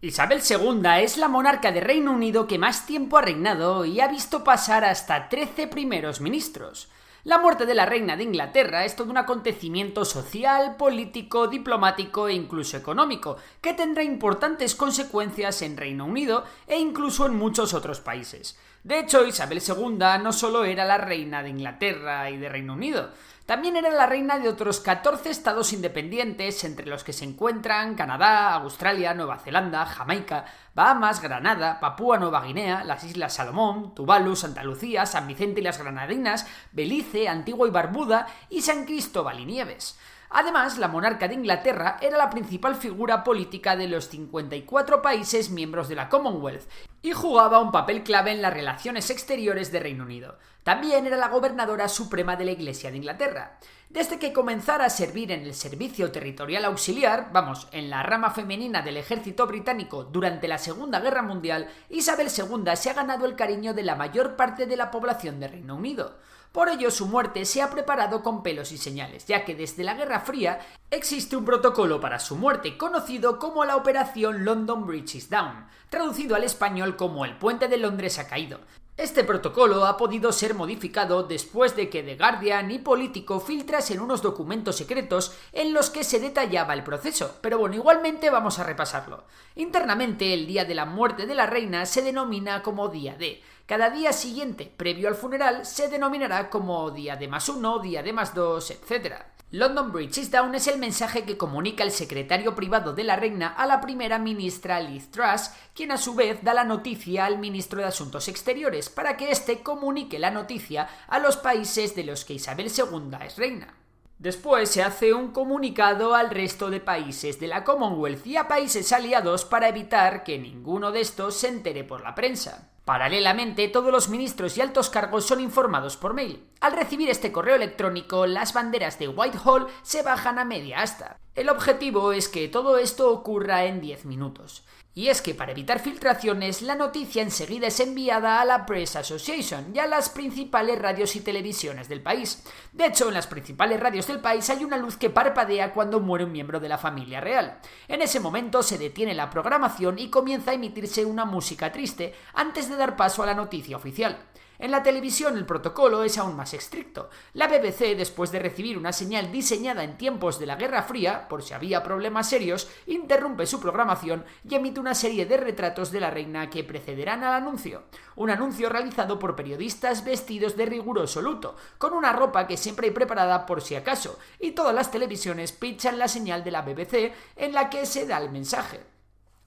Isabel II es la monarca de Reino Unido que más tiempo ha reinado y ha visto pasar hasta 13 primeros ministros. La muerte de la reina de Inglaterra es todo un acontecimiento social, político, diplomático e incluso económico, que tendrá importantes consecuencias en Reino Unido e incluso en muchos otros países. De hecho, Isabel II no solo era la reina de Inglaterra y de Reino Unido, también era la reina de otros 14 estados independientes, entre los que se encuentran Canadá, Australia, Nueva Zelanda, Jamaica, Bahamas, Granada, Papúa Nueva Guinea, las Islas Salomón, Tuvalu, Santa Lucía, San Vicente y las Granadinas, Belice, Antigua y Barbuda y San Cristóbal y Nieves. Además, la monarca de Inglaterra era la principal figura política de los 54 países miembros de la Commonwealth y jugaba un papel clave en las relaciones exteriores de Reino Unido. También era la gobernadora suprema de la Iglesia de Inglaterra. Desde que comenzara a servir en el Servicio Territorial Auxiliar, vamos, en la rama femenina del ejército británico durante la Segunda Guerra Mundial, Isabel II se ha ganado el cariño de la mayor parte de la población de Reino Unido. Por ello, su muerte se ha preparado con pelos y señales, ya que desde la Guerra Fría existe un protocolo para su muerte conocido como la Operación London Bridge is Down, traducido al español como el puente de Londres ha caído. Este protocolo ha podido ser modificado después de que The Guardian y Político filtrasen unos documentos secretos en los que se detallaba el proceso, pero bueno, igualmente vamos a repasarlo. Internamente, el día de la muerte de la reina se denomina como Día D, cada día siguiente, previo al funeral, se denominará como día de más uno, día de más dos, etc. London Bridge is Down es el mensaje que comunica el secretario privado de la reina a la primera ministra Liz Truss, quien a su vez da la noticia al ministro de Asuntos Exteriores para que éste comunique la noticia a los países de los que Isabel II es reina. Después se hace un comunicado al resto de países de la Commonwealth y a países aliados para evitar que ninguno de estos se entere por la prensa. Paralelamente, todos los ministros y altos cargos son informados por mail. Al recibir este correo electrónico, las banderas de Whitehall se bajan a media asta. El objetivo es que todo esto ocurra en 10 minutos. Y es que para evitar filtraciones, la noticia enseguida es enviada a la Press Association y a las principales radios y televisiones del país. De hecho, en las principales radios del país hay una luz que parpadea cuando muere un miembro de la familia real. En ese momento se detiene la programación y comienza a emitirse una música triste antes de dar paso a la noticia oficial. En la televisión el protocolo es aún más estricto. La BBC, después de recibir una señal diseñada en tiempos de la Guerra Fría, por si había problemas serios, interrumpe su programación y emite una serie de retratos de la reina que precederán al anuncio. Un anuncio realizado por periodistas vestidos de riguroso luto, con una ropa que siempre hay preparada por si acaso, y todas las televisiones pichan la señal de la BBC en la que se da el mensaje.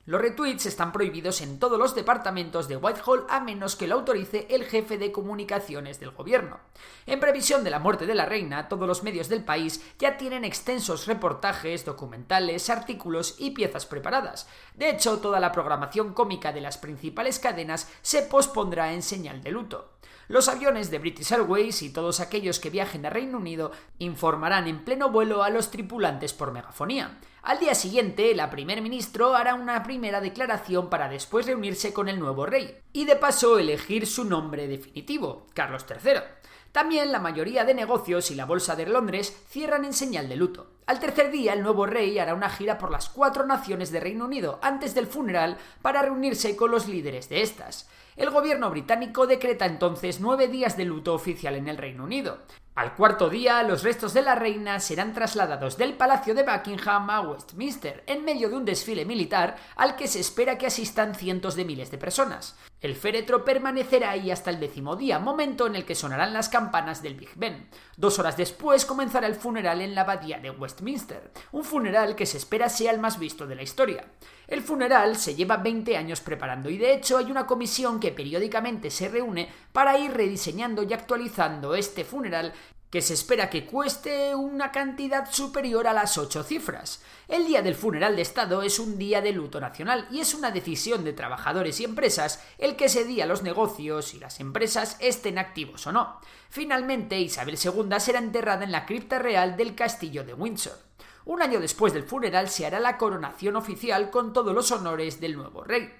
Los retweets están prohibidos en todos los departamentos de Whitehall a menos que lo autorice el jefe de comunicaciones del gobierno. En previsión de la muerte de la reina, todos los medios del país ya tienen extensos reportajes, documentales, artículos y piezas preparadas. De hecho, toda la programación cómica de las principales cadenas se pospondrá en señal de luto. Los aviones de British Airways y todos aquellos que viajen a Reino Unido informarán en pleno vuelo a los tripulantes por megafonía. Al día siguiente, la primer ministro hará una primera declaración para después reunirse con el nuevo rey y de paso elegir su nombre definitivo, Carlos III. También la mayoría de negocios y la Bolsa de Londres cierran en señal de luto. Al tercer día, el nuevo rey hará una gira por las cuatro naciones de Reino Unido antes del funeral para reunirse con los líderes de estas. El gobierno británico decreta entonces nueve días de luto oficial en el Reino Unido. Al cuarto día, los restos de la reina serán trasladados del Palacio de Buckingham a Westminster, en medio de un desfile militar al que se espera que asistan cientos de miles de personas. El féretro permanecerá ahí hasta el décimo día, momento en el que sonarán las campanas del Big Ben. Dos horas después comenzará el funeral en la abadía de Westminster, un funeral que se espera sea el más visto de la historia. El funeral se lleva 20 años preparando y de hecho hay una comisión que periódicamente se reúne para ir rediseñando y actualizando este funeral que se espera que cueste una cantidad superior a las ocho cifras. El día del funeral de Estado es un día de luto nacional y es una decisión de trabajadores y empresas el que ese día los negocios y las empresas estén activos o no. Finalmente, Isabel II será enterrada en la cripta real del castillo de Windsor. Un año después del funeral se hará la coronación oficial con todos los honores del nuevo rey.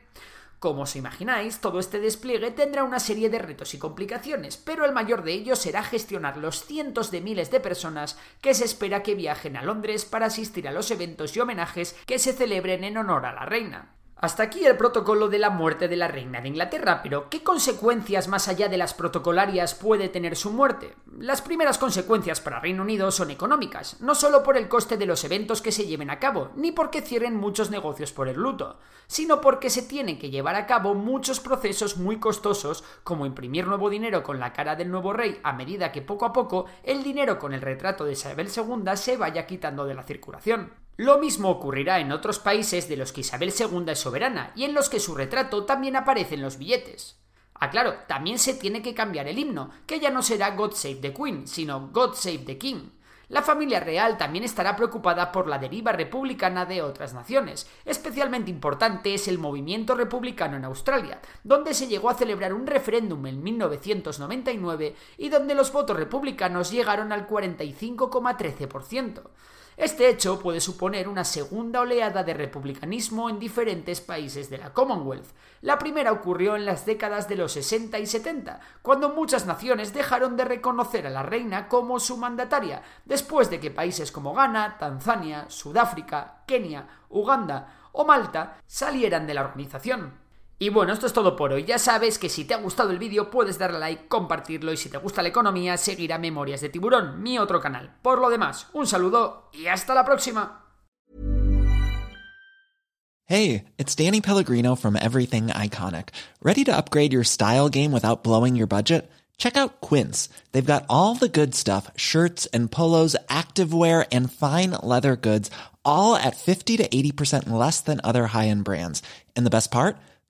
Como os imagináis, todo este despliegue tendrá una serie de retos y complicaciones, pero el mayor de ellos será gestionar los cientos de miles de personas que se espera que viajen a Londres para asistir a los eventos y homenajes que se celebren en honor a la reina. Hasta aquí el protocolo de la muerte de la reina de Inglaterra, pero ¿qué consecuencias más allá de las protocolarias puede tener su muerte? Las primeras consecuencias para Reino Unido son económicas, no solo por el coste de los eventos que se lleven a cabo, ni porque cierren muchos negocios por el luto, sino porque se tienen que llevar a cabo muchos procesos muy costosos, como imprimir nuevo dinero con la cara del nuevo rey a medida que poco a poco el dinero con el retrato de Isabel II se vaya quitando de la circulación. Lo mismo ocurrirá en otros países de los que Isabel II es soberana y en los que su retrato también aparece en los billetes. Ah, claro, también se tiene que cambiar el himno, que ya no será God Save the Queen, sino God Save the King. La familia real también estará preocupada por la deriva republicana de otras naciones. Especialmente importante es el movimiento republicano en Australia, donde se llegó a celebrar un referéndum en 1999 y donde los votos republicanos llegaron al 45,13%. Este hecho puede suponer una segunda oleada de republicanismo en diferentes países de la Commonwealth. La primera ocurrió en las décadas de los 60 y 70, cuando muchas naciones dejaron de reconocer a la reina como su mandataria, después de que países como Ghana, Tanzania, Sudáfrica, Kenia, Uganda o Malta salieran de la organización. Y bueno, esto es todo por hoy. Ya sabes que si te ha gustado el vídeo puedes darle like, compartirlo y si te gusta la economía seguir a Memorias de Tiburón, mi otro canal. Por lo demás, un saludo y hasta la próxima. Hey, it's Danny Pellegrino from Everything Iconic. ¿Ready to upgrade your style game without blowing your budget? Check out Quince. They've got all the good stuff, shirts and polos, activewear and fine leather goods, all at 50 to 80% less than other high-end brands. And the best part?